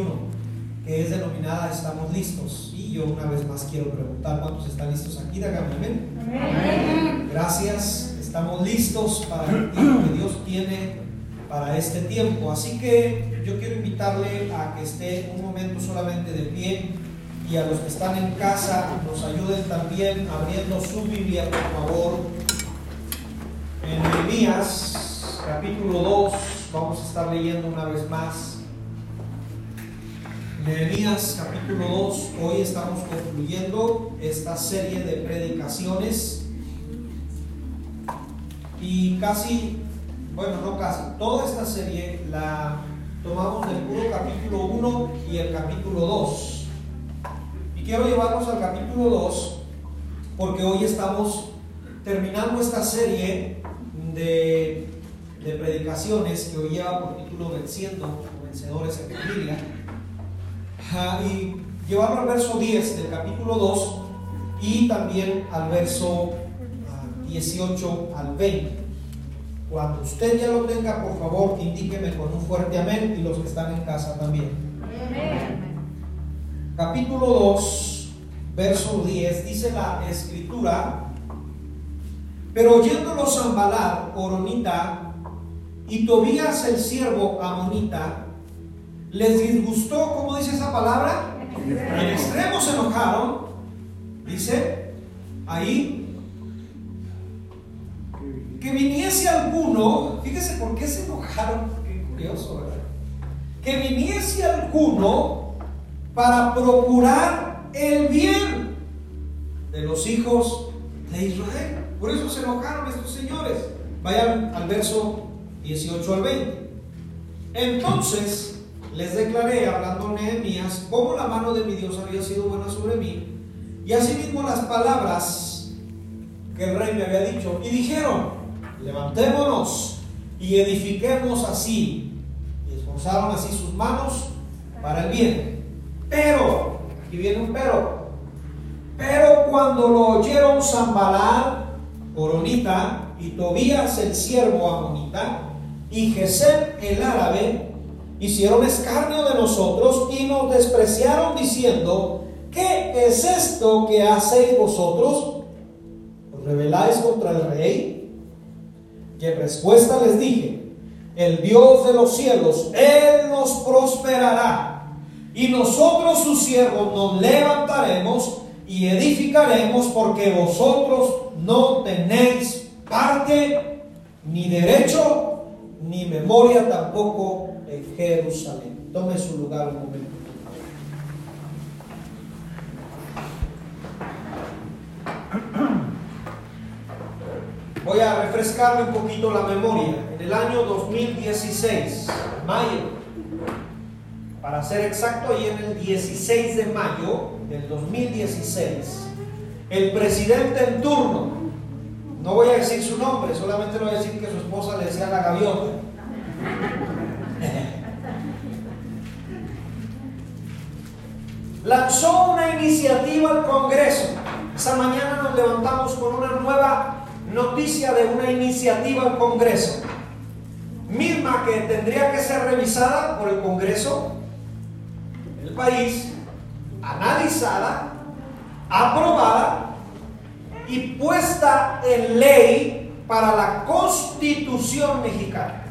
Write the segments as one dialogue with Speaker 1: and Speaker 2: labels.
Speaker 1: 2021, que es denominada Estamos listos. Y yo una vez más quiero preguntar cuántos están listos aquí, díganme amén. Gracias, estamos listos para el tiempo que Dios tiene para este tiempo. Así que yo quiero invitarle a que esté un momento solamente de pie y a los que están en casa nos ayuden también abriendo su Biblia, por favor. En Nehemías, capítulo 2, vamos a estar leyendo una vez más. Nehemías capítulo 2, hoy estamos concluyendo esta serie de predicaciones y casi, bueno, no casi, toda esta serie la tomamos del puro capítulo 1 y el capítulo 2. Y quiero llevarnos al capítulo 2 porque hoy estamos terminando esta serie de, de predicaciones que hoy lleva por título Venciendo, Vencedores en Familia y llevarlo al verso 10 del capítulo 2 y también al verso 18 ah, al 20. Cuando usted ya lo tenga, por favor, indíqueme con un fuerte amén y los que están en casa también. Capítulo 2, verso 10, dice la escritura, pero oyéndolo Zambalar, Oronita, y Tobías el siervo Amonita, les disgustó, ¿cómo dice esa palabra? En extremo se enojaron, dice ahí, que viniese alguno, fíjese por qué se enojaron, qué curioso, ¿verdad? Que viniese alguno para procurar el bien de los hijos de Israel. Por eso se enojaron estos señores. Vayan al verso 18 al 20. Entonces, les declaré, hablando Nehemías, cómo la mano de mi Dios había sido buena sobre mí, y asimismo las palabras que el rey me había dicho. Y dijeron, levantémonos y edifiquemos así. Y esforzaron así sus manos para el bien. Pero, aquí viene un pero, pero cuando lo oyeron Zambalá, Coronita, y Tobías el siervo Amonita, y Gesem el árabe, hicieron escarnio de nosotros y nos despreciaron diciendo, ¿qué es esto que hacéis vosotros? ¿Os rebeláis contra el rey? Y en respuesta les dije, el Dios de los cielos, Él nos prosperará y nosotros sus siervos nos levantaremos y edificaremos porque vosotros no tenéis parte ni derecho ni memoria tampoco Jerusalén. Tome su lugar un momento. Voy a refrescarle un poquito la memoria. En el año 2016, mayo, para ser exacto, y en el 16 de mayo del 2016, el presidente en turno, no voy a decir su nombre, solamente le voy a decir que su esposa le decía la gaviota, lanzó una iniciativa al Congreso. Esa mañana nos levantamos con una nueva noticia de una iniciativa al Congreso, misma que tendría que ser revisada por el Congreso del país, analizada, aprobada y puesta en ley para la constitución mexicana.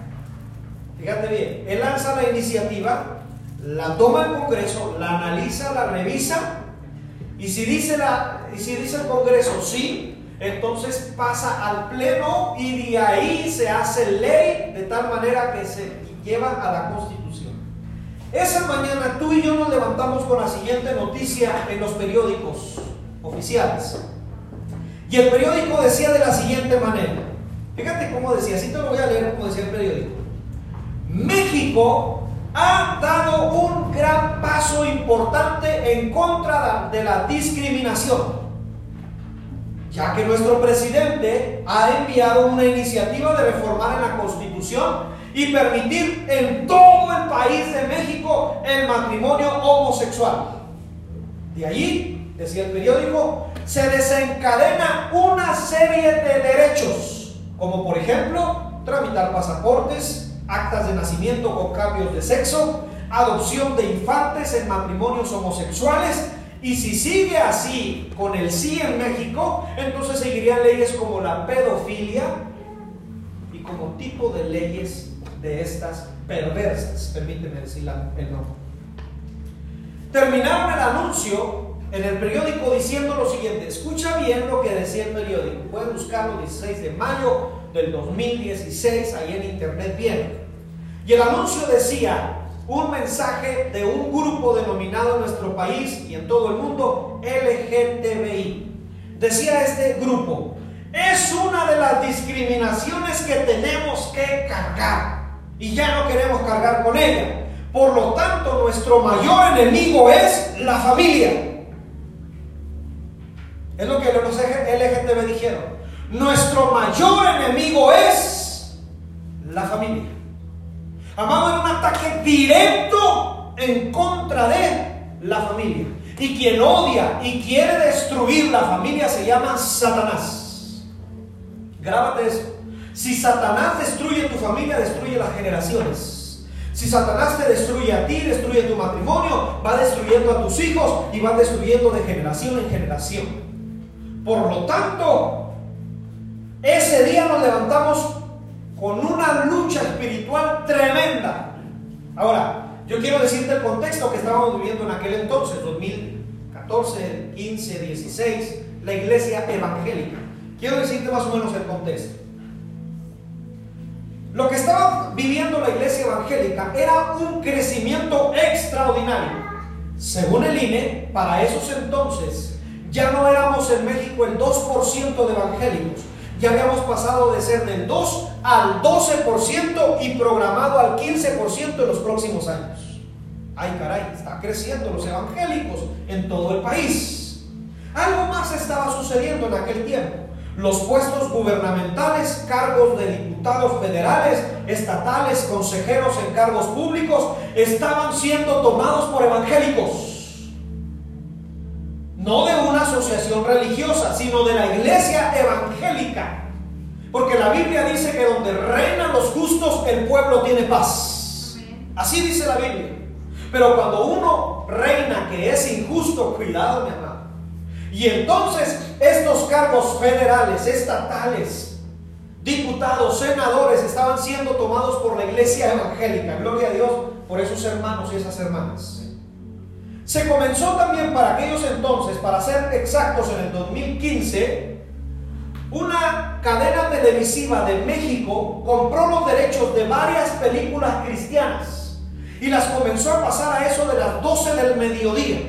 Speaker 1: Fíjate bien, él lanza la iniciativa la toma el Congreso, la analiza, la revisa, y si dice, la, y si dice el Congreso sí, entonces pasa al Pleno y de ahí se hace ley de tal manera que se lleva a la Constitución. Esa mañana tú y yo nos levantamos con la siguiente noticia en los periódicos oficiales. Y el periódico decía de la siguiente manera. Fíjate cómo decía, así te lo voy a leer como decía el periódico. México ha dado un gran paso importante en contra de la discriminación, ya que nuestro presidente ha enviado una iniciativa de reformar en la Constitución y permitir en todo el país de México el matrimonio homosexual. De allí, decía el periódico, se desencadena una serie de derechos, como por ejemplo tramitar pasaportes, actas de nacimiento con cambios de sexo, adopción de infantes en matrimonios homosexuales. Y si sigue así con el sí en México, entonces seguirían leyes como la pedofilia y como tipo de leyes de estas perversas, permíteme decir el nombre. Terminaron el anuncio en el periódico diciendo lo siguiente, escucha bien lo que decía el periódico, pueden buscarlo 16 de mayo del 2016, ahí en internet bien. Y el anuncio decía un mensaje de un grupo denominado en nuestro país y en todo el mundo LGTBI. Decía este grupo, es una de las discriminaciones que tenemos que cargar y ya no queremos cargar con ella. Por lo tanto, nuestro mayor enemigo es la familia. Es lo que los LGTB dijeron. Nuestro mayor enemigo es la familia. Amado, en un ataque directo en contra de la familia. Y quien odia y quiere destruir la familia se llama Satanás. Grábate eso. Si Satanás destruye tu familia, destruye las generaciones. Si Satanás te destruye a ti, destruye tu matrimonio, va destruyendo a tus hijos y va destruyendo de generación en generación. Por lo tanto, ese día nos levantamos con una lucha espiritual tremenda. Ahora, yo quiero decirte el contexto que estábamos viviendo en aquel entonces, 2014, 15, 16, la iglesia evangélica. Quiero decirte más o menos el contexto. Lo que estaba viviendo la iglesia evangélica era un crecimiento extraordinario. Según el INE, para esos entonces ya no éramos en México el 2% de evangélicos, ya habíamos pasado de ser del 2 al 12% y programado al 15% en los próximos años. Ay caray, está creciendo los evangélicos en todo el país. Algo más estaba sucediendo en aquel tiempo los puestos gubernamentales, cargos de diputados federales, estatales, consejeros en cargos públicos, estaban siendo tomados por evangélicos. No de una asociación religiosa, sino de la iglesia evangélica. Porque la Biblia dice que donde reinan los justos, el pueblo tiene paz. Así dice la Biblia. Pero cuando uno reina que es injusto, cuidado, mi amado. Y entonces estos cargos federales, estatales, diputados, senadores estaban siendo tomados por la iglesia evangélica. Gloria a Dios por esos hermanos y esas hermanas. Se comenzó también para aquellos entonces, para ser exactos en el 2015, una cadena televisiva de México compró los derechos de varias películas cristianas y las comenzó a pasar a eso de las 12 del mediodía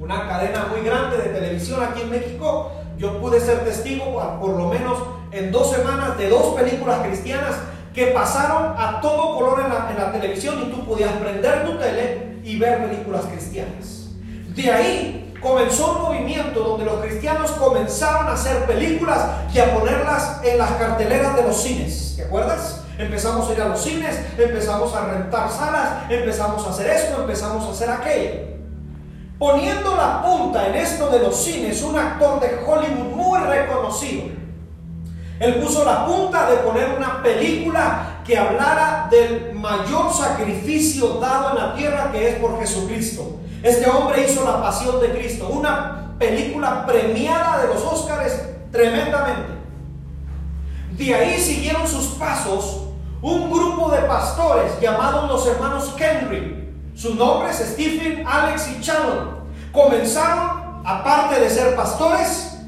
Speaker 1: una cadena muy grande de televisión aquí en México. Yo pude ser testigo por, lo menos en dos semanas de dos películas cristianas que pasaron a todo color en la, en la televisión y tú podías prender tu tele y ver películas cristianas. De ahí comenzó un movimiento donde los cristianos comenzaron a hacer películas y a ponerlas en las carteleras de los cines. ¿Te acuerdas? Empezamos a ir a los cines, empezamos a rentar salas, empezamos a hacer esto, empezamos a hacer aquello. Poniendo la punta en esto de los cines, un actor de Hollywood muy reconocido. Él puso la punta de poner una película que hablara del mayor sacrificio dado en la tierra que es por Jesucristo. Este hombre hizo la pasión de Cristo, una película premiada de los Óscares tremendamente. De ahí siguieron sus pasos un grupo de pastores llamados los hermanos Kenry sus nombres, Stephen, Alex y Shannon, comenzaron, aparte de ser pastores,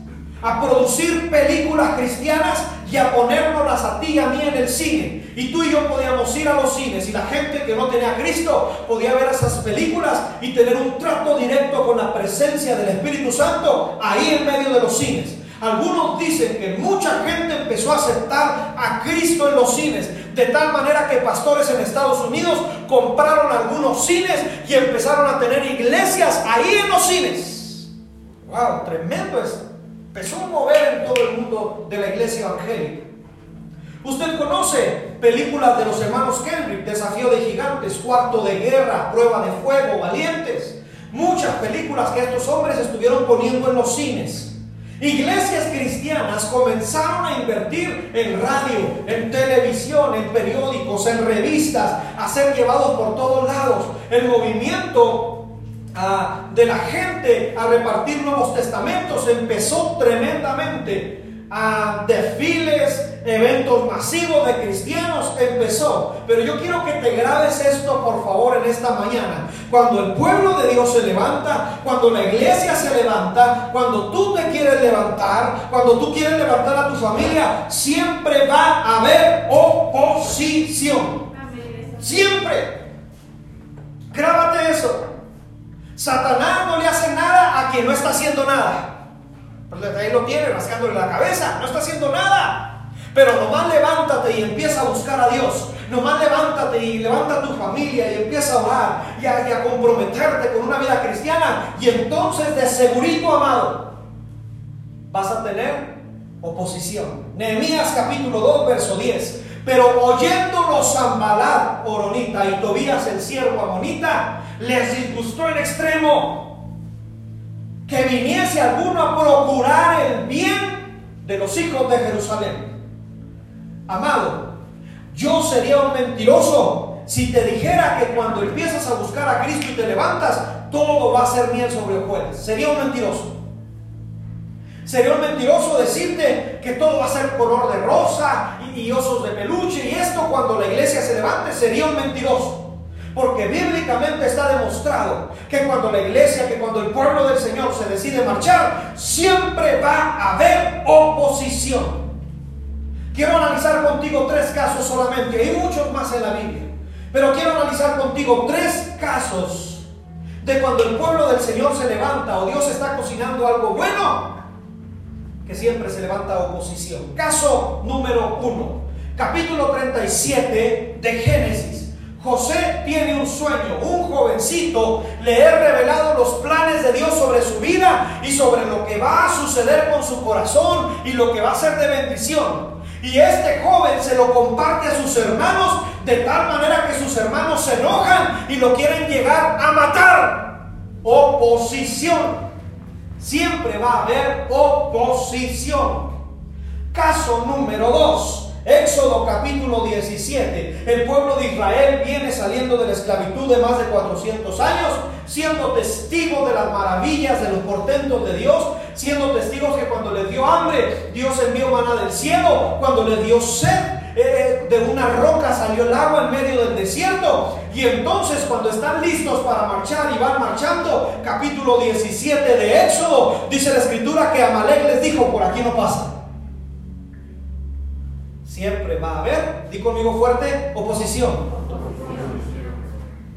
Speaker 1: a producir películas cristianas y a ponernos a ti y a mí en el cine. Y tú y yo podíamos ir a los cines y la gente que no tenía a Cristo podía ver esas películas y tener un trato directo con la presencia del Espíritu Santo ahí en medio de los cines. Algunos dicen que mucha gente empezó a aceptar a Cristo en los cines, de tal manera que pastores en Estados Unidos compraron algunos cines y empezaron a tener iglesias ahí en los cines. ¡Wow! Tremendo esto. Empezó a mover en todo el mundo de la iglesia evangélica. Usted conoce películas de los hermanos Kendrick, Desafío de Gigantes, Cuarto de Guerra, Prueba de Fuego, Valientes. Muchas películas que estos hombres estuvieron poniendo en los cines. Iglesias cristianas comenzaron a invertir en radio, en televisión, en periódicos, en revistas, a ser llevados por todos lados. El movimiento ah, de la gente a repartir nuevos testamentos empezó tremendamente a desfiles, eventos masivos de cristianos, empezó. Pero yo quiero que te grabes esto, por favor, en esta mañana. Cuando el pueblo de Dios se levanta, cuando la iglesia se levanta, cuando tú te quieres levantar, cuando tú quieres levantar a tu familia, siempre va a haber oposición. Siempre. Grábate eso. Satanás no le hace nada a quien no está haciendo nada. Entonces ahí lo tiene rascándole la cabeza, no está haciendo nada. Pero nomás levántate y empieza a buscar a Dios. Nomás levántate y levanta a tu familia y empieza a orar y a, comprometerte con una vida cristiana. Y entonces de segurito, amado, vas a tener oposición. Nehemías capítulo 2, verso 10. Pero oyéndolo Zambalat, Oronita y Tobías el siervo Amonita, les disgustó en extremo que viniese alguno a procurar el bien de los hijos de Jerusalén. Amado, yo sería un mentiroso si te dijera que cuando empiezas a buscar a Cristo y te levantas, todo va a ser miel sobre hojuelas. Sería un mentiroso. Sería un mentiroso decirte que todo va a ser color de rosa y, y osos de peluche y esto cuando la iglesia se levante sería un mentiroso. Porque bíblicamente está demostrado que cuando la iglesia, que cuando el pueblo del Señor se decide marchar, siempre va a haber oposición. Quiero analizar contigo tres casos solamente, hay muchos más en la Biblia, pero quiero analizar contigo tres casos de cuando el pueblo del Señor se levanta o Dios está cocinando algo bueno, que siempre se levanta oposición. Caso número uno, capítulo 37 de Génesis. José tiene un sueño, un jovencito, le he revelado los planes de Dios sobre su vida y sobre lo que va a suceder con su corazón y lo que va a ser de bendición. Y este joven se lo comparte a sus hermanos de tal manera que sus hermanos se enojan y lo quieren llegar a matar. Oposición. Siempre va a haber oposición. Caso número dos. Éxodo capítulo 17. El pueblo de Israel viene saliendo de la esclavitud de más de 400 años, siendo testigos de las maravillas, de los portentos de Dios, siendo testigos que cuando les dio hambre, Dios envió maná del cielo, cuando les dio sed, eh, de una roca salió el agua en medio del desierto. Y entonces cuando están listos para marchar y van marchando, capítulo 17 de Éxodo, dice la escritura que Amalek les dijo, por aquí no pasa siempre va a haber, di conmigo fuerte, oposición.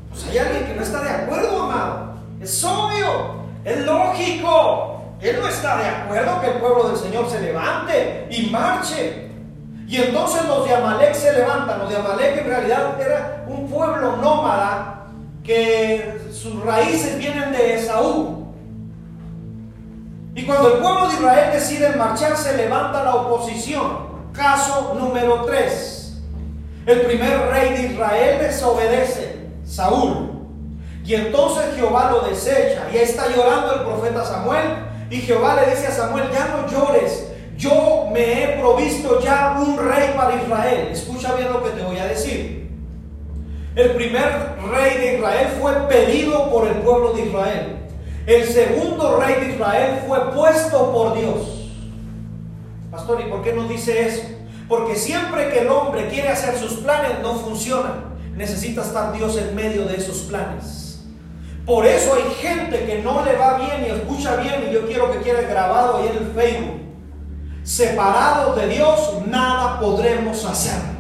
Speaker 1: Pues hay alguien que no está de acuerdo, amado. Es obvio, es lógico. Él no está de acuerdo que el pueblo del Señor se levante y marche. Y entonces los de Amalek se levantan. Los de Amalek en realidad era un pueblo nómada que sus raíces vienen de Esaú. Y cuando el pueblo de Israel decide marchar, se levanta la oposición. Caso número 3. El primer rey de Israel desobedece, Saúl. Y entonces Jehová lo desecha. Y está llorando el profeta Samuel. Y Jehová le dice a Samuel, ya no llores. Yo me he provisto ya un rey para Israel. Escucha bien lo que te voy a decir. El primer rey de Israel fue pedido por el pueblo de Israel. El segundo rey de Israel fue puesto por Dios. Pastor, ¿y por qué no dice eso? Porque siempre que el hombre quiere hacer sus planes no funcionan. Necesita estar Dios en medio de esos planes. Por eso hay gente que no le va bien y escucha bien y yo quiero que quede grabado ahí en el Facebook. Separados de Dios nada podremos hacer.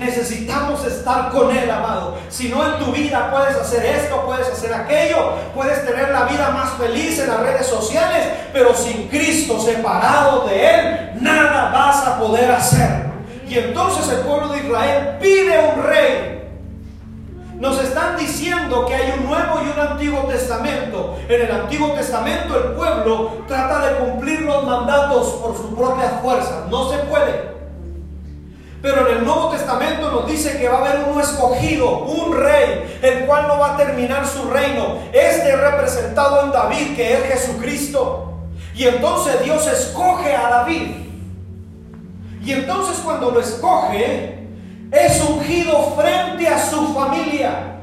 Speaker 1: Necesitamos estar con Él, amado. Si no en tu vida puedes hacer esto, puedes hacer aquello, puedes tener la vida más feliz en las redes sociales, pero sin Cristo, separado de Él, nada vas a poder hacer. Y entonces el pueblo de Israel pide un rey. Nos están diciendo que hay un nuevo y un antiguo testamento. En el antiguo testamento el pueblo trata de cumplir los mandatos por su propia fuerza. No se puede. Pero en el Nuevo Testamento nos dice que va a haber uno escogido, un rey, el cual no va a terminar su reino. Este representado en David, que es Jesucristo. Y entonces Dios escoge a David. Y entonces cuando lo escoge, es ungido frente a su familia.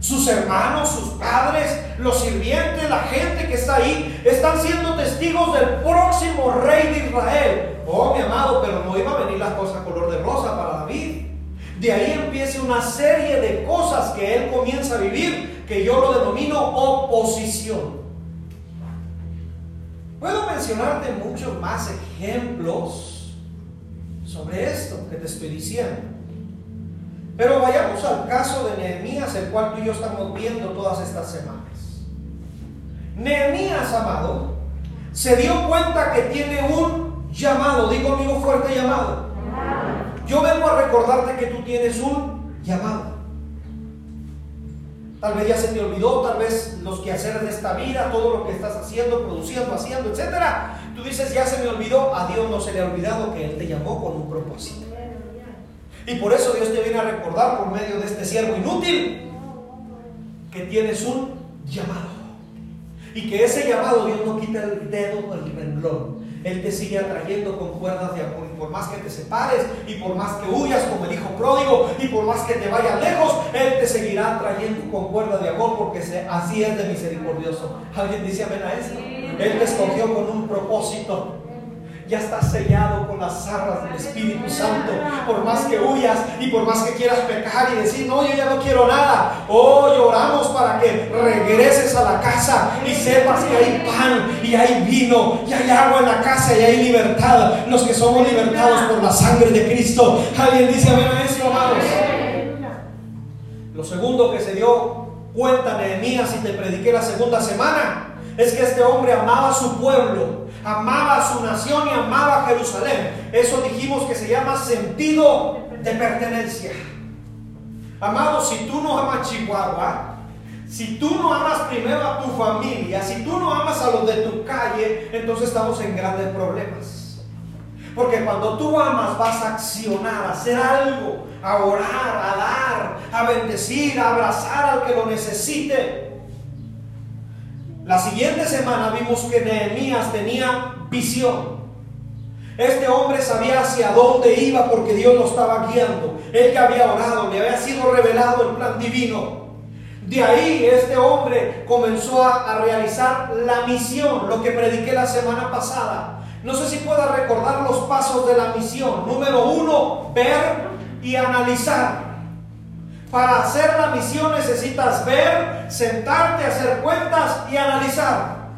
Speaker 1: Sus hermanos, sus padres, los sirvientes, la gente que está ahí, están siendo testigos del próximo rey de Israel. Oh, mi amado, pero no iba a venir las cosas color de rosa para David. De ahí empieza una serie de cosas que él comienza a vivir, que yo lo denomino oposición. Puedo mencionarte muchos más ejemplos sobre esto que te estoy diciendo. Pero vayamos al caso de Nehemías, el cual tú y yo estamos viendo todas estas semanas. Nehemías, amado, se dio cuenta que tiene un llamado, digo conmigo fuerte llamado. Yo vengo a recordarte que tú tienes un llamado. Tal vez ya se te olvidó, tal vez los quehaceres de esta vida, todo lo que estás haciendo, produciendo, haciendo, etcétera. Tú dices, ya se me olvidó, a Dios no se le ha olvidado que Él te llamó con un propósito. Y por eso Dios te viene a recordar por medio de este siervo inútil que tienes un llamado. Y que ese llamado Dios no quita el dedo del renglón. Él te sigue atrayendo con cuerdas de amor. Y por más que te separes, y por más que huyas como el hijo pródigo, y por más que te vayas lejos, Él te seguirá atrayendo con cuerdas de amor, porque así es de misericordioso. ¿Alguien dice amén a esto? Él te escogió con un propósito ya estás sellado con las arras del Espíritu Santo. Por más que huyas y por más que quieras pecar y decir, no, yo ya no quiero nada. Oh, oramos para que regreses a la casa y sepas que hay pan y hay vino y hay agua en la casa y hay libertad. Los que somos libertados por la sangre de Cristo. Alguien dice amén eso, amados. Lo segundo que se dio cuenta Nehemías y te prediqué la segunda semana es que este hombre amaba a su pueblo amaba a su nación y amaba a Jerusalén. Eso dijimos que se llama sentido de pertenencia. Amado, si tú no amas Chihuahua, si tú no amas primero a tu familia, si tú no amas a los de tu calle, entonces estamos en grandes problemas. Porque cuando tú amas vas a accionar, a hacer algo, a orar, a dar, a bendecir, a abrazar al que lo necesite. La siguiente semana vimos que Nehemías tenía visión. Este hombre sabía hacia dónde iba porque Dios lo estaba guiando. Él que había orado, le había sido revelado el plan divino. De ahí este hombre comenzó a, realizar la misión, lo que prediqué la semana pasada. No sé si pueda recordar los pasos de la misión. Número uno, ver y analizar. Para hacer la misión necesitas ver, sentarte, hacer cuentas y analizar.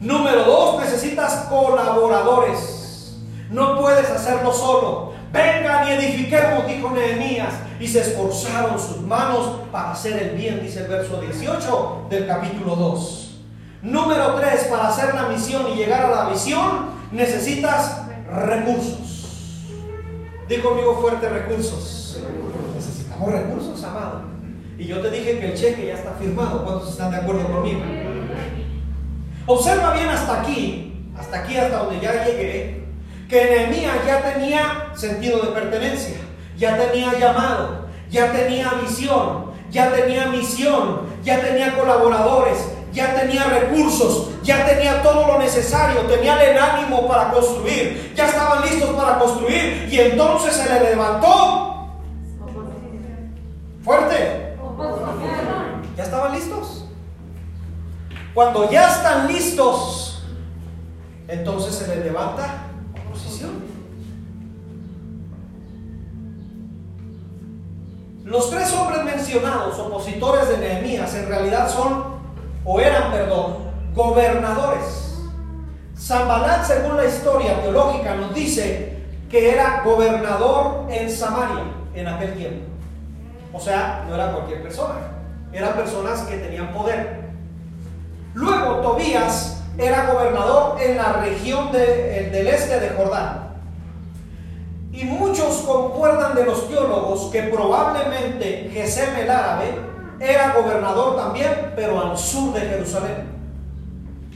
Speaker 1: Número dos, necesitas colaboradores. No puedes hacerlo solo. Vengan y edifiquemos, dijo Nehemías. Y se esforzaron sus manos para hacer el bien, dice el verso 18 del capítulo 2. Número tres, para hacer la misión y llegar a la visión, necesitas recursos. Digo conmigo fuerte recursos recursos, amado. Y yo te dije que el cheque ya está firmado. ¿Cuántos están de acuerdo conmigo? Observa bien hasta aquí, hasta aquí, hasta donde ya llegué, que Nehemías ya tenía sentido de pertenencia, ya tenía llamado, ya tenía visión, ya tenía misión, ya tenía colaboradores, ya tenía recursos, ya tenía todo lo necesario, tenía el ánimo para construir, ya estaban listos para construir y entonces se le levantó Fuerte. ¿Ya estaban listos? Cuando ya están listos, entonces se les levanta oposición. Los tres hombres mencionados, opositores de Nehemías, en realidad son, o eran, perdón, gobernadores. Zambalat, según la historia teológica, nos dice que era gobernador en Samaria en aquel tiempo. O sea, no era cualquier persona, eran personas que tenían poder. Luego Tobías era gobernador en la región del este de Jordán. Y muchos concuerdan de los teólogos que probablemente Gesem el árabe era gobernador también, pero al sur de Jerusalén.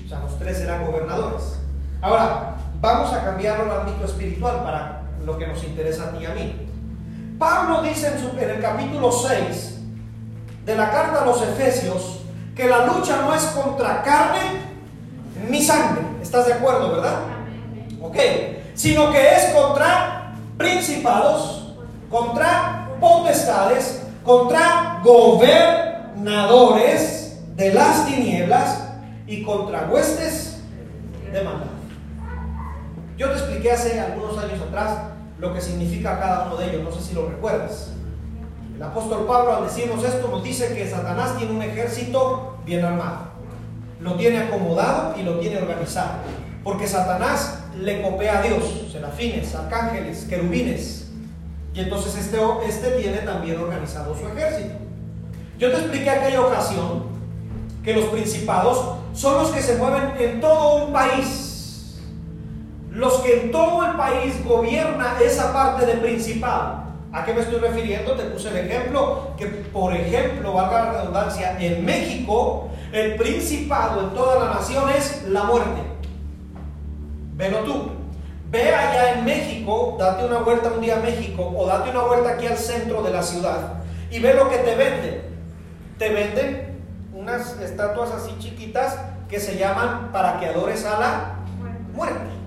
Speaker 1: O sea, los tres eran gobernadores. Ahora, vamos a cambiarlo al ámbito espiritual para lo que nos interesa a ti y a mí. Pablo dice en, el capítulo 6 de la carta a los Efesios que la lucha no es contra carne mi sangre. ¿Estás de acuerdo, verdad? Ok. Sino que es contra principados, contra potestades, contra gobernadores de las tinieblas y contra huestes de maldad. Yo te expliqué hace algunos años atrás lo que significa cada uno de ellos, no sé si lo recuerdas. El apóstol Pablo al decirnos esto nos dice que Satanás tiene un ejército bien armado, lo tiene acomodado y lo tiene organizado, porque Satanás le copia a Dios, serafines, arcángeles, querubines, y entonces este, este tiene también organizado su ejército. Yo te expliqué aquella ocasión que los principados son los que se mueven en todo un país, los que en todo el país gobierna esa parte de principado. ¿A qué me estoy refiriendo? Te puse el ejemplo que, por ejemplo, valga la redundancia, en México el principado en toda la nación es la muerte. Velo tú. Ve allá en México, date una vuelta un día a México o date una vuelta aquí al centro de la ciudad y ve lo que te venden. Te venden unas estatuas así chiquitas que se llaman para que adores a la muerte.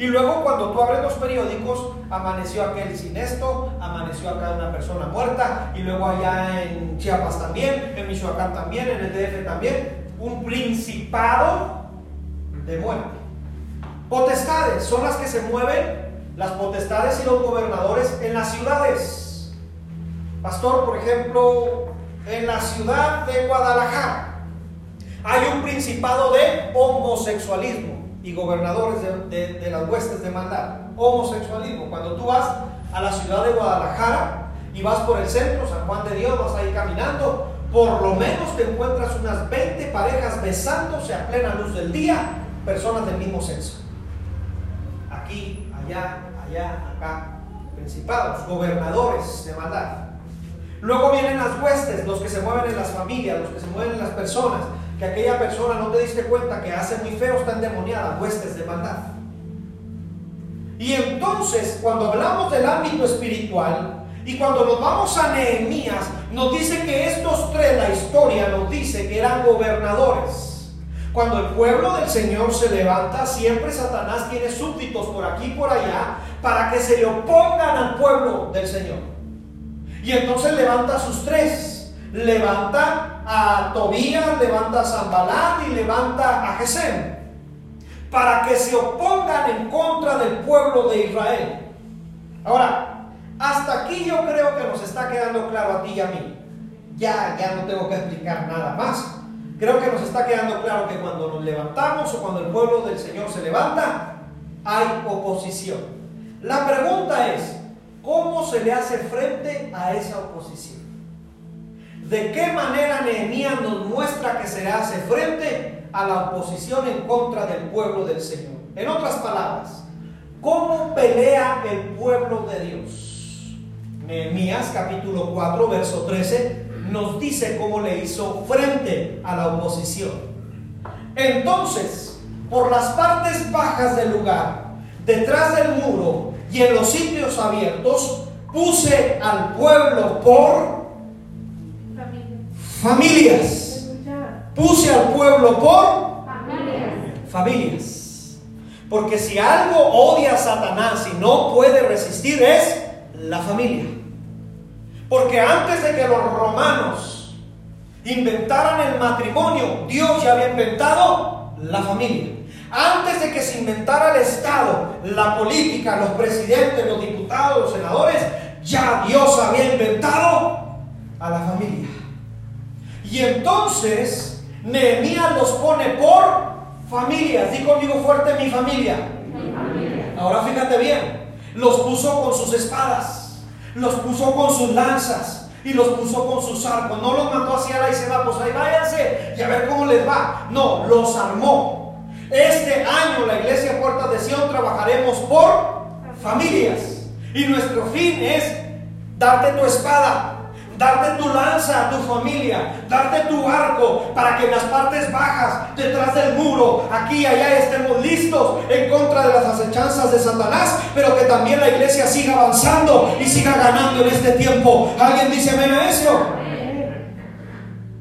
Speaker 1: Y luego cuando tú abres los periódicos, amaneció aquel sin esto, amaneció acá una persona muerta, y luego allá en Chiapas también, en Michoacán también, en el DF también, un principado de muerte. Potestades son las que se mueven, las potestades y los gobernadores en las ciudades. Pastor, por ejemplo, en la ciudad de Guadalajara hay un principado de homosexualismo y gobernadores de, las huestes de maldad. Homosexualismo. Cuando tú vas a la ciudad de Guadalajara y vas por el centro, San Juan de Dios, vas ahí caminando, por lo menos te encuentras unas 20 parejas besándose a plena luz del día, personas del mismo sexo. Aquí, allá, allá, acá, principados, gobernadores de maldad. Luego vienen las huestes, los que se mueven en las familias, los que se mueven en las personas, que aquella persona no te diste cuenta que hace muy feo, está endemoniada, huestes de maldad. Y entonces, cuando hablamos del ámbito espiritual y cuando nos vamos a Nehemías, nos dice que estos tres, la historia nos dice que eran gobernadores. Cuando el pueblo del Señor se levanta, siempre Satanás tiene súbditos por aquí y por allá para que se le opongan al pueblo del Señor. Y entonces levanta a sus tres levanta a Tobías, levanta a Zambalán y levanta a Gesem para que se opongan en contra del pueblo de Israel. Ahora, hasta aquí yo creo que nos está quedando claro a ti y a mí. Ya, ya no tengo que explicar nada más. Creo que nos está quedando claro que cuando nos levantamos o cuando el pueblo del Señor se levanta, hay oposición. La pregunta es, ¿cómo se le hace frente a esa oposición? ¿De qué manera Nehemías nos muestra que se hace frente a la oposición en contra del pueblo del Señor? En otras palabras, ¿cómo pelea el pueblo de Dios? Nehemías capítulo 4, verso 13 nos dice cómo le hizo frente a la oposición. Entonces, por las partes bajas del lugar, detrás del muro y en los sitios abiertos, puse al pueblo por Familias. Puse al pueblo por familias. Porque si algo odia a Satanás y no puede resistir es la familia. Porque antes de que los romanos inventaran el matrimonio, Dios ya había inventado la familia. Antes de que se inventara el Estado, la política, los presidentes, los diputados, los senadores, ya Dios había inventado a la familia. Y entonces Nehemías los pone por familias. Di conmigo fuerte mi familia. Ahora fíjate bien. Los puso con sus espadas. Los puso con sus lanzas. Y los puso con sus arcos. No los mandó hacia la y se va. Pues ahí váyanse y a ver cómo les va. No, los armó. Este año la iglesia Puertas de Sion trabajaremos por familias. Y nuestro fin es darte tu espada darte tu lanza a tu familia, darte tu arco para que en las partes bajas, detrás del muro, aquí y allá estemos listos en contra de las acechanzas de Satanás, pero que también la iglesia siga avanzando y siga ganando en este tiempo. ¿Alguien dice amén a eso?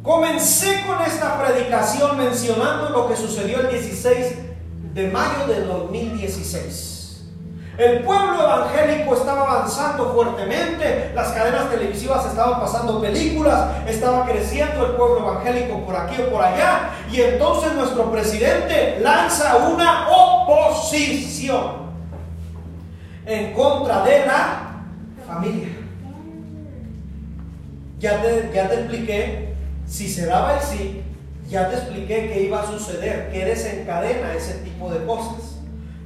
Speaker 1: Comencé con esta predicación mencionando lo que sucedió el 16 de mayo de 2016. El pueblo evangélico estaba avanzando fuertemente, las cadenas televisivas estaban pasando películas, estaba creciendo el pueblo evangélico por aquí o por allá, y entonces nuestro presidente lanza una oposición en contra de la familia. Ya te, ya te expliqué, si se daba el sí, ya te expliqué que iba a suceder, que desencadena ese tipo de cosas.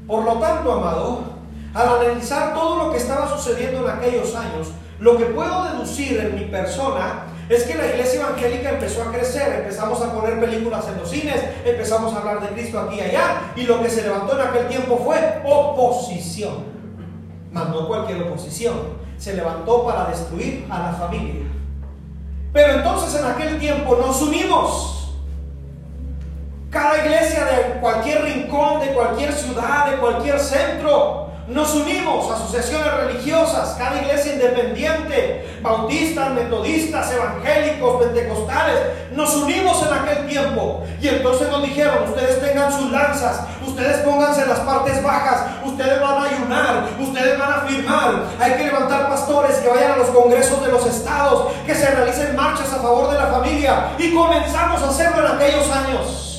Speaker 1: Por lo tanto, amado, al analizar todo lo que estaba sucediendo en aquellos años, lo que puedo deducir en mi persona es que la iglesia evangélica empezó a crecer, empezamos a poner películas en los cines, empezamos a hablar de Cristo aquí y allá, y lo que se levantó en aquel tiempo fue oposición. Mas no cualquier oposición, se levantó para destruir a la familia. Pero entonces en aquel tiempo nos unimos. Cada iglesia de cualquier rincón, de cualquier ciudad, de cualquier centro, nos unimos, asociaciones religiosas, cada iglesia independiente, bautistas, metodistas, evangélicos, pentecostales, nos unimos en aquel tiempo. Y entonces nos dijeron, ustedes tengan sus lanzas, ustedes pónganse en las partes bajas, ustedes van a ayunar, ustedes van a firmar, hay que levantar pastores que vayan a los congresos de los estados, que se realicen marchas a favor de la familia. Y comenzamos a hacerlo en aquellos años.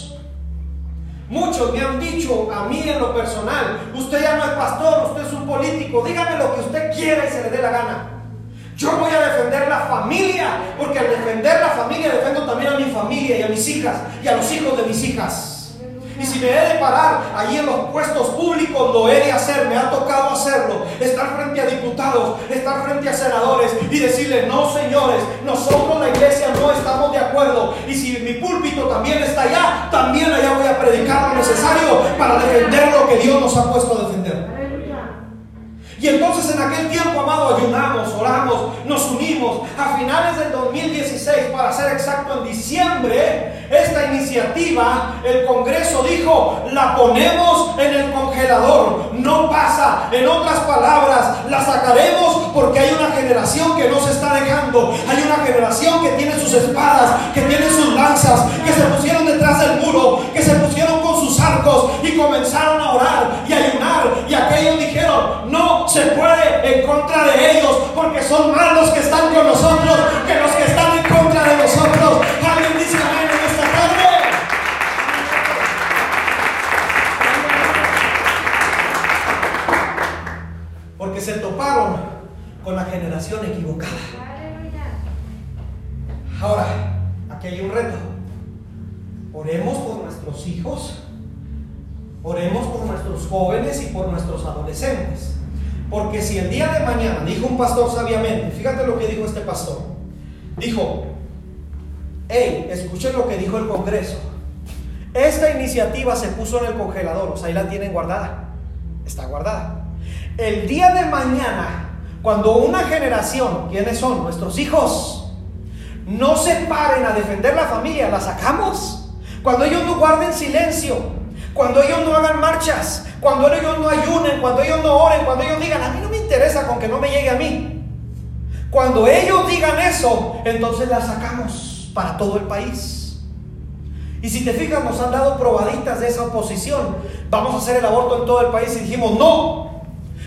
Speaker 1: Muchos me han dicho a mí en lo personal, usted ya no es pastor, usted es un político, dígame lo que usted quiera y se le dé la gana. Yo voy a defender la familia, porque al defender la familia defiendo también a mi familia y a mis hijas y a los hijos de mis hijas. Y si me he de parar allí en los puestos públicos, lo he de hacer, me ha tocado hacerlo. Estar frente a diputados, estar frente a senadores y decirle, no señores, nosotros la Y si mi púlpito también está allá, también allá voy a predicar lo necesario para defender lo que Dios nos ha puesto a defender. Y entonces en aquel tiempo, amado, ayunamos, oramos, nos unimos. A finales del 2016, para ser exacto, en diciembre, esta iniciativa, el Congreso dijo, la ponemos en el congelador, no pasa. En otras palabras, la sacaremos porque hay una generación que no se está dejando. Hay una generación que tiene sus espadas, que tiene sus lanzas, que se pusieron detrás del muro, que se pusieron arcos y comenzaron a orar y ayunar. Y aquellos dijeron, no se puede en contra de ellos, porque son más los que están con nosotros que los que están en contra de nosotros. Alguien dice amén en esta tarde. Porque se toparon con la generación equivocada. Ahora, aquí hay un reto. Oremos por nuestros hijos, oremos por nuestros jóvenes y por nuestros adolescentes. Porque si el día de mañana, dijo un pastor sabiamente, fíjate lo que dijo este pastor, dijo, hey, escuchen lo que dijo el Congreso. Esta iniciativa se puso en el congelador, o sea, ahí la tienen guardada, está guardada. El día de mañana, cuando una generación, ¿quiénes son? Nuestros hijos, no se paren a defender la familia, la sacamos. Cuando ellos no guarden silencio, cuando ellos no hagan marchas, cuando ellos no ayunen, cuando ellos no oren, cuando ellos digan, a mí no me interesa con que no me llegue a mí. Cuando ellos digan eso, entonces la sacamos para todo el país. Y si te fijas, nos han dado probaditas de esa oposición. Vamos a hacer el aborto en todo el país y dijimos, no.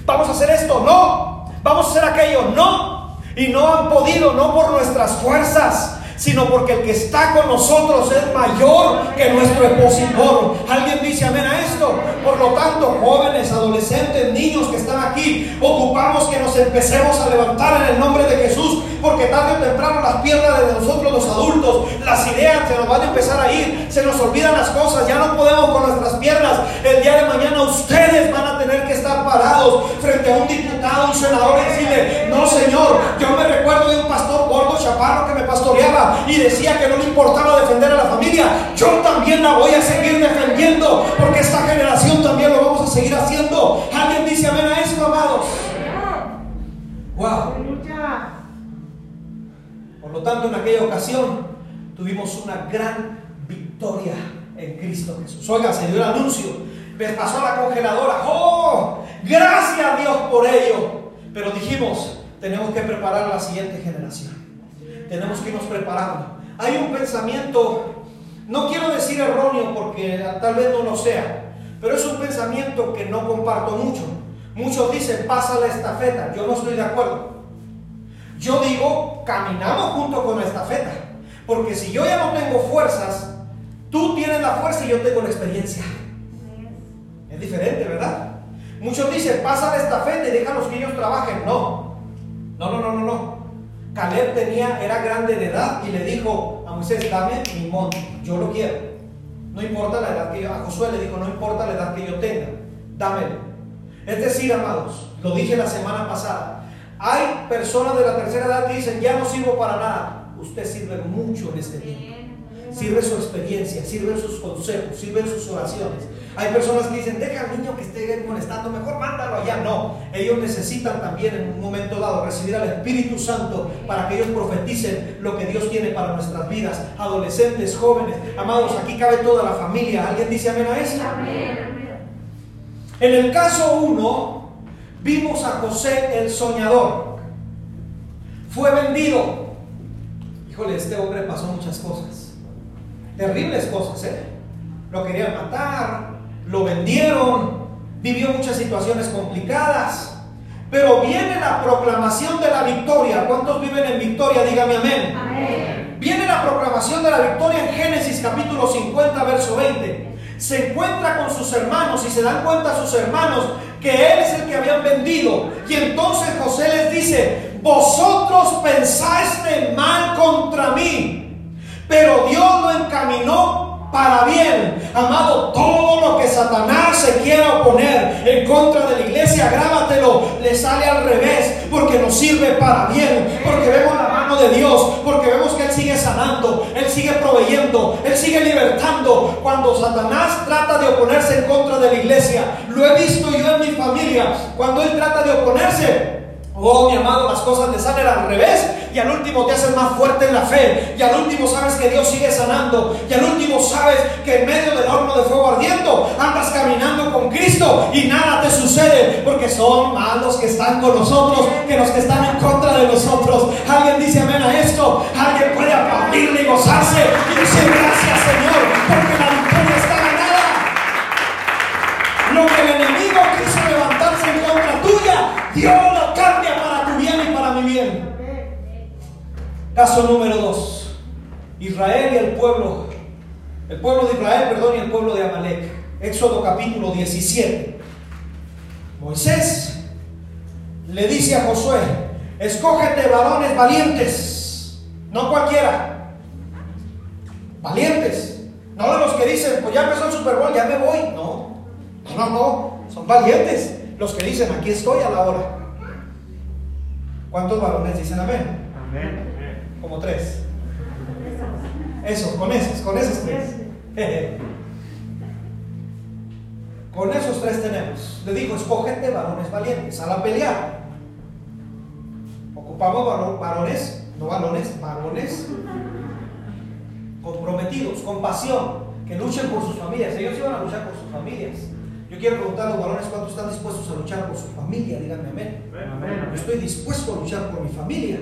Speaker 1: Vamos a hacer esto, no. Vamos a hacer aquello, no. Y no han podido, no por nuestras fuerzas, sino porque el que está con nosotros es mayor que nuestro opositor. ¿Alguien dice amén a esto? Por lo tanto, jóvenes, adolescentes, niños que están aquí, ocupamos que nos empecemos a levantar en el nombre de Jesús, porque tarde o temprano las piernas de nosotros los adultos, las ideas se nos van a empezar a ir, se nos olvidan las cosas, ya no podemos con nuestras piernas. El día de mañana ustedes van a tener que estar parados frente a un diputado, un senador y decirle, no señor, yo me recuerdo de un pastor gordo chaparro que me pastoreaba y decía que no le importaba defender a la familia, yo también la voy a seguir defendiendo porque esta generación también lo vamos a seguir haciendo. ¿Alguien dice amén a esto, amados? Wow. Por lo tanto, en aquella ocasión tuvimos una gran victoria en Cristo Jesús. Oiga, se dio el anuncio, me pasó a la congeladora. ¡Oh! Gracias a Dios por ello. Pero dijimos, tenemos que preparar a la siguiente generación tenemos que irnos preparando. Hay un pensamiento No quiero decir erróneo porque tal vez no lo sea, pero es un pensamiento que no comparto mucho. Muchos dicen, pasa la estafeta. Yo no estoy de acuerdo. Yo digo, caminamos junto con la estafeta. Porque si yo ya no tengo fuerzas, tú tienes la fuerza y yo tengo la experiencia. Es diferente, ¿verdad? Muchos dicen, pasa la estafeta y déjalos que ellos trabajen. No, no, no, no, no, no. Caleb tenía, era grande de edad y le dijo a Moisés, dame mi monte, yo lo quiero. No importa la edad que yo, a Josué le dijo, no importa la edad que yo tenga, dámelo. Es decir, amados, lo dije la semana pasada, hay personas de la tercera edad que dicen, ya no sirvo para nada. Usted sirve mucho en este tiempo. Sirve su experiencia, sirve sus consejos, sirve sus oraciones. Hay personas que dicen, deja al niño que esté molestando, mejor mándalo allá. No, ellos necesitan también en un momento dado recibir al Espíritu Santo para que ellos profeticen lo que Dios tiene para nuestras vidas. Adolescentes, jóvenes, amados, aquí cabe toda la familia. ¿Alguien dice amén a eso? En el caso 1, vimos a José el soñador. Fue vendido. Híjole, este hombre pasó muchas cosas. Terribles cosas, ¿eh? Lo querían matar, lo vendieron, vivió muchas situaciones complicadas. Pero viene la proclamación de la victoria. ¿Cuántos viven en victoria? Dígame amén. amén. Viene la proclamación de la victoria en Génesis capítulo 50, verso 20. Se encuentra con sus hermanos y se dan cuenta sus hermanos que él es el que habían vendido. Y entonces José les dice, vosotros pensaste mal contra mí, pero Dios lo encaminó para bien. Amado, todo lo que Satanás se quiera oponer en contra de la iglesia, grábatelo, le sale al revés, porque nos sirve para bien, porque vemos la mano de Dios, porque vemos que Él sigue sanando, Él sigue proveyendo, Él sigue libertando. Cuando Satanás trata de oponerse en contra de la iglesia, lo he visto yo en mi familia, cuando Él trata de oponerse, Oh, mi amado, las cosas le salen al revés y al último te haces más fuerte en la fe y al último sabes que Dios sigue sanando y al último sabes que en medio del horno de fuego ardiendo andas caminando con Cristo y nada te sucede porque son más los que están con nosotros que los que están en contra de nosotros. Alguien dice amén a esto, alguien puede aplaudirle y gozarse y decir gracias Señor porque la victoria está ganada. Lo que el enemigo quiso levantarse en contra tuya, Dios lo cambia para tu bien y para mi bien. Caso número dos. Israel y el pueblo, el pueblo de Israel, perdón, y el pueblo de Amalek. Éxodo capítulo 17. Moisés le dice a Josué, escógete varones valientes, no cualquiera, valientes, no los que dicen, pues ya empezó el Super Bowl, ya me voy, no, no, no, no, son valientes los que dicen, aquí estoy a la hora. ¿Cuántos varones dicen amén? Amén. Como tres. Eso, con esos, con esos tres. con esos tres tenemos. Le digo, escógete varones valientes a la pelea. Ocupamos varones, no varones, varones comprometidos, con pasión, que luchen por sus familias. Ellos iban a luchar por sus familias. Yo quiero preguntar a los varones cuántos están dispuestos a luchar por su familia. Díganme amén. Yo estoy dispuesto a luchar por mi familia.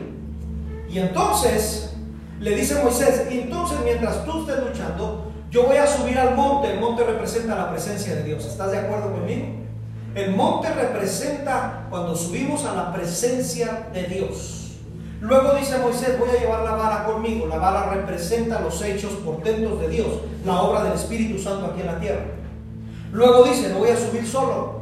Speaker 1: Y entonces le dice Moisés, entonces mientras tú estés luchando, yo voy a subir al monte. El monte representa la presencia de Dios. ¿Estás de acuerdo conmigo? El monte representa cuando subimos a la presencia de Dios. Luego dice Moisés, voy a llevar la vara conmigo. La vara representa los hechos portentos de Dios, la obra del Espíritu Santo aquí en la tierra. Luego dice, no voy a subir solo.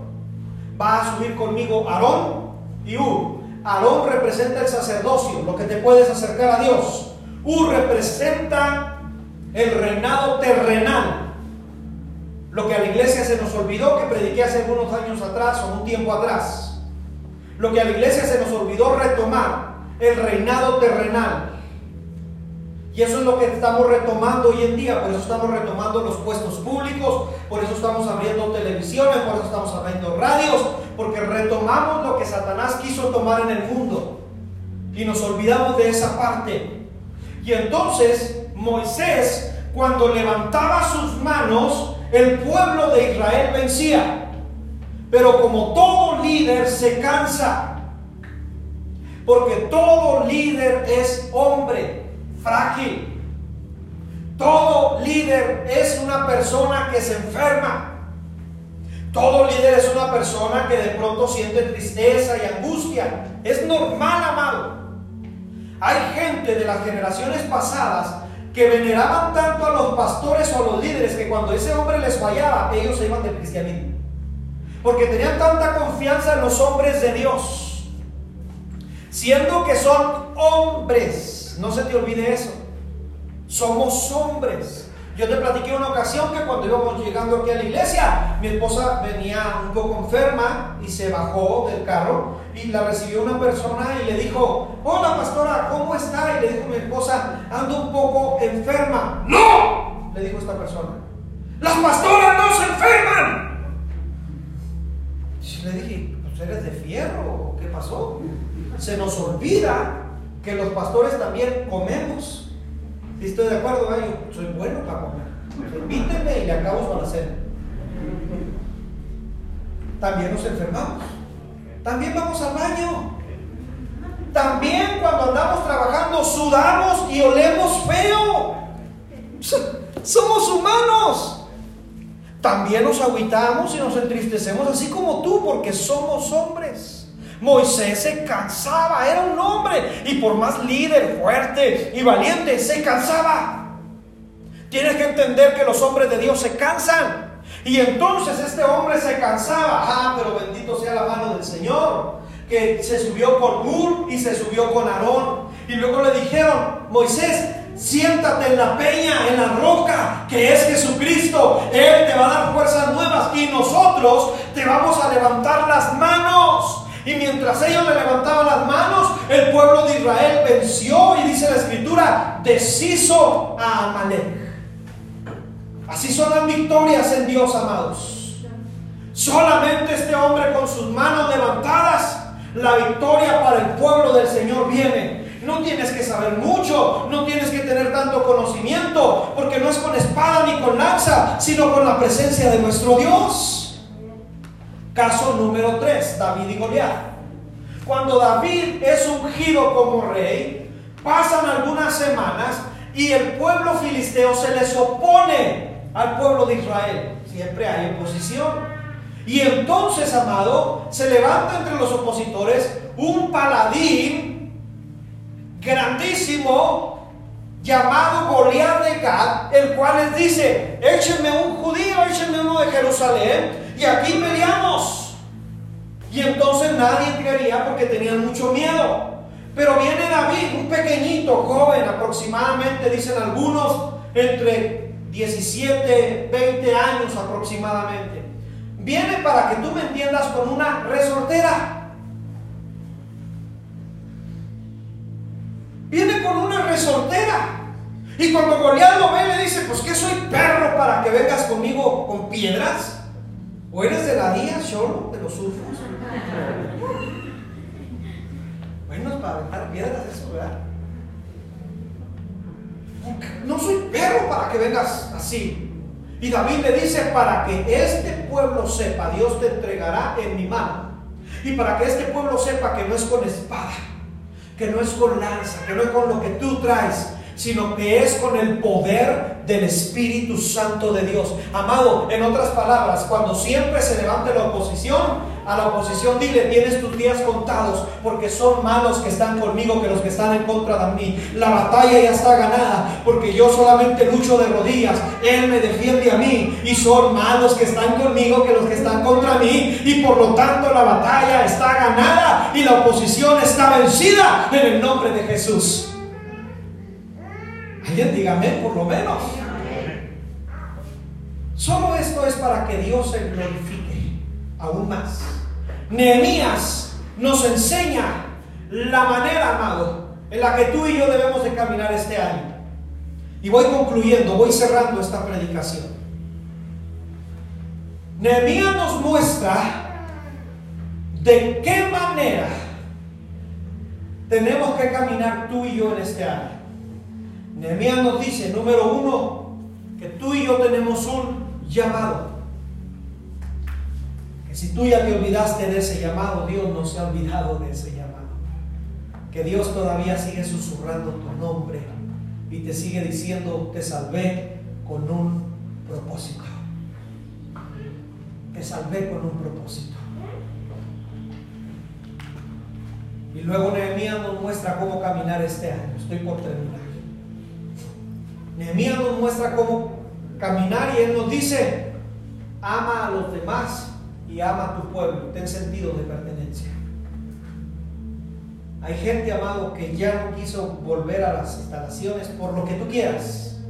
Speaker 1: Va a subir conmigo Aarón y Ur. Aarón representa el sacerdocio, lo que te puedes acercar a Dios. Ur representa el reinado terrenal. Lo que a la iglesia se nos olvidó que prediqué hace algunos años atrás o un tiempo atrás. Lo que a la iglesia se nos olvidó retomar, el reinado terrenal. Y eso es lo que estamos retomando hoy en día, por eso estamos retomando los puestos públicos, por eso estamos abriendo televisiones, por eso estamos abriendo radios, porque retomamos lo que Satanás quiso tomar en el mundo y nos olvidamos de esa parte. Y entonces Moisés, cuando levantaba sus manos, el pueblo de Israel vencía. Pero como todo líder se cansa, porque todo líder es hombre frágil. Todo líder es una persona que se enferma. Todo líder es una persona que de pronto siente tristeza y angustia. Es normal, amado. Hay gente de las generaciones pasadas que veneraban tanto a los pastores o a los líderes que cuando ese hombre les fallaba, ellos se iban del cristianismo. Porque tenían tanta confianza en los hombres de Dios. Siendo que son hombres. No se te olvide eso. Somos hombres. Yo te platiqué una ocasión que cuando íbamos llegando aquí a la iglesia, mi esposa venía un poco enferma y se bajó del carro y la recibió una persona y le dijo, hola pastora, ¿cómo está? Y le dijo mi esposa, ando un poco enferma. No, le dijo esta persona, las pastoras no se enferman. Y le dije, pues eres de fierro, ¿qué pasó? Se nos olvida que los pastores también comemos estoy de acuerdo, yo soy bueno para comer. Invíteme y le acabo la cena. También nos enfermamos. También vamos al baño. También cuando andamos trabajando sudamos y olemos feo. Somos humanos. También nos aguitamos y nos entristecemos así como tú porque somos hombres. Moisés se cansaba, era un hombre, y por más líder fuerte y valiente, se cansaba. Tienes que entender que los hombres de Dios se cansan. Y entonces este hombre se cansaba. Ah, pero bendito sea la mano del Señor, que se subió con Ur y se subió con Aarón. Y luego le dijeron, Moisés, siéntate en la peña, en la roca, que es Jesucristo. Él te va a dar fuerzas nuevas y nosotros te vamos a levantar las manos. Y mientras ellos le levantaban las manos, el pueblo de Israel venció y dice la escritura, deshizo a Amalek. Así son las victorias en Dios, amados. Solamente este hombre con sus manos levantadas, la victoria para el pueblo del Señor viene. No tienes que saber mucho, no tienes que tener tanto conocimiento, porque no es con espada ni con lanza, sino con la presencia de nuestro Dios. Caso número 3, David y Goliat. Cuando David es ungido como rey, pasan algunas semanas y el pueblo filisteo se les opone al pueblo de Israel. Siempre hay oposición. Y entonces, amado, se levanta entre los opositores un paladín grandísimo llamado Goliat de Gad, el cual les dice, échenme un judío, échenme uno de Jerusalén, aquí peleamos. Y entonces nadie quería porque tenían mucho miedo. Pero viene David, un pequeñito, joven, aproximadamente, dicen algunos, entre 17, 20 años aproximadamente. Viene para que tú me entiendas con una resortera. Viene con una resortera. Y cuando Goliat lo ve, le dice, pues que soy perro para que vengas conmigo con piedras. ¿O eres de la día, solo, de los sulfos? Bueno, para aventar piedras, eso, ¿verdad? No soy perro para que vengas así. Y David le dice, para que este pueblo sepa, Dios te entregará en mi mano. Y para que este pueblo sepa que no es con espada, que no es con lanza, que no es con lo que tú traes, sino que es con el poder del Espíritu Santo de Dios. Amado, en otras palabras, cuando siempre se levante la oposición, a la oposición dile, tienes tus días contados, porque son malos que están conmigo que los que están en contra de mí. La batalla ya está ganada, porque yo solamente lucho de rodillas, Él me defiende a mí, y son malos que están conmigo que los que están contra mí, y por lo tanto la batalla está ganada y la oposición está vencida en el nombre de Jesús. Dígame por lo menos. Solo esto es para que Dios se glorifique aún más. Nehemías nos enseña la manera, amado, en la que tú y yo debemos de caminar este año. Y voy concluyendo, voy cerrando esta predicación. Nehemías nos muestra de qué manera tenemos que caminar tú y yo en este año. Nehemías nos dice, número uno, que tú y yo tenemos un llamado. Que si tú ya te olvidaste de ese llamado, Dios no se ha olvidado de ese llamado. Que Dios todavía sigue susurrando tu nombre y te sigue diciendo, te salvé con un propósito. Te salvé con un propósito. Y luego Nehemías nos muestra cómo caminar este año. Estoy por terminar. Nehemías nos muestra cómo caminar y él nos dice, ama a los demás y ama a tu pueblo. Ten sentido de pertenencia. Hay gente, amado, que ya no quiso volver a las instalaciones por lo que tú quieras.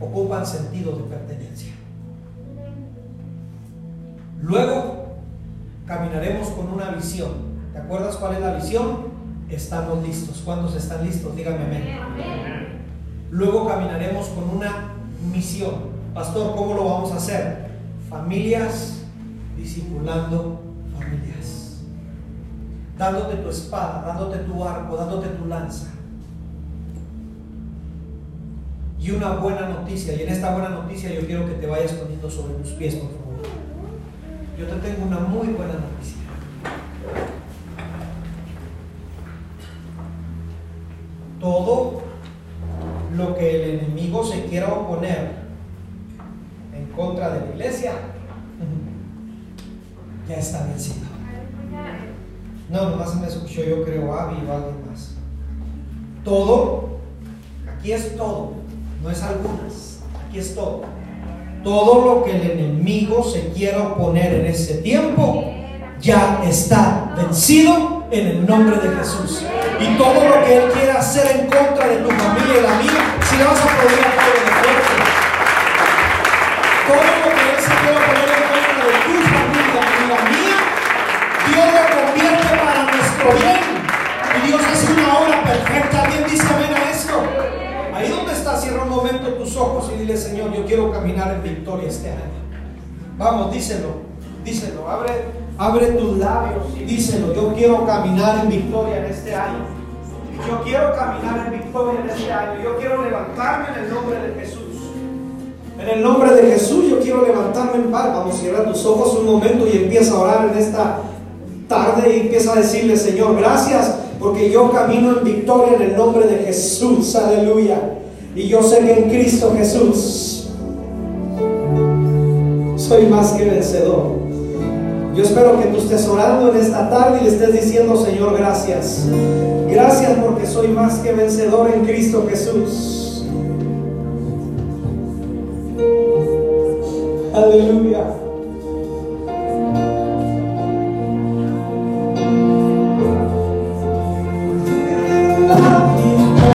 Speaker 1: Ocupan sentido de pertenencia. Luego caminaremos con una visión. ¿Te acuerdas cuál es la visión? Estamos listos. ¿Cuántos están listos? Dígame amén. Luego caminaremos con una misión. Pastor, ¿cómo lo vamos a hacer? Familias discipulando familias. Dándote tu espada, dándote tu arco, dándote tu lanza. Y una buena noticia, y en esta buena noticia yo quiero que te vayas poniendo sobre tus pies, por favor. Yo te tengo una muy buena noticia. todo lo que el enemigo se quiera oponer en contra de la iglesia ya está vencido. No, nomás me escuchó yo creo Avi o alguien más. Todo, aquí es todo, no es algunas, aquí es todo. Todo lo que el enemigo se quiera oponer en ese tiempo ya está vencido en el nombre de Jesús. Y todo lo que Él quiera hacer en contra de tu familia y la mía, si le vas a poder hacer. Todo lo que Él se quiera poner en contra de tu familia y la mía, Dios lo convierte para nuestro bien. Y Dios hace una obra perfecta. ¿Alguien dice amén a esto? Ahí donde está, cierra un momento tus ojos y dile, Señor, yo quiero caminar en victoria este año. Vamos, díselo, díselo, abre Abre tus labios y díselo, yo quiero caminar en victoria en este año. Yo quiero caminar en victoria en este año. Yo quiero levantarme en el nombre de Jesús. En el nombre de Jesús yo quiero levantarme en paz. Vamos a cerrar tus ojos un momento y empieza a orar en esta tarde y empieza a decirle, Señor, gracias porque yo camino en victoria en el nombre de Jesús. Aleluya. Y yo sé que en Cristo Jesús soy más que vencedor. Yo espero que tú estés orando en esta tarde y le estés diciendo, Señor, gracias. Gracias porque soy más que vencedor en Cristo Jesús. Aleluya.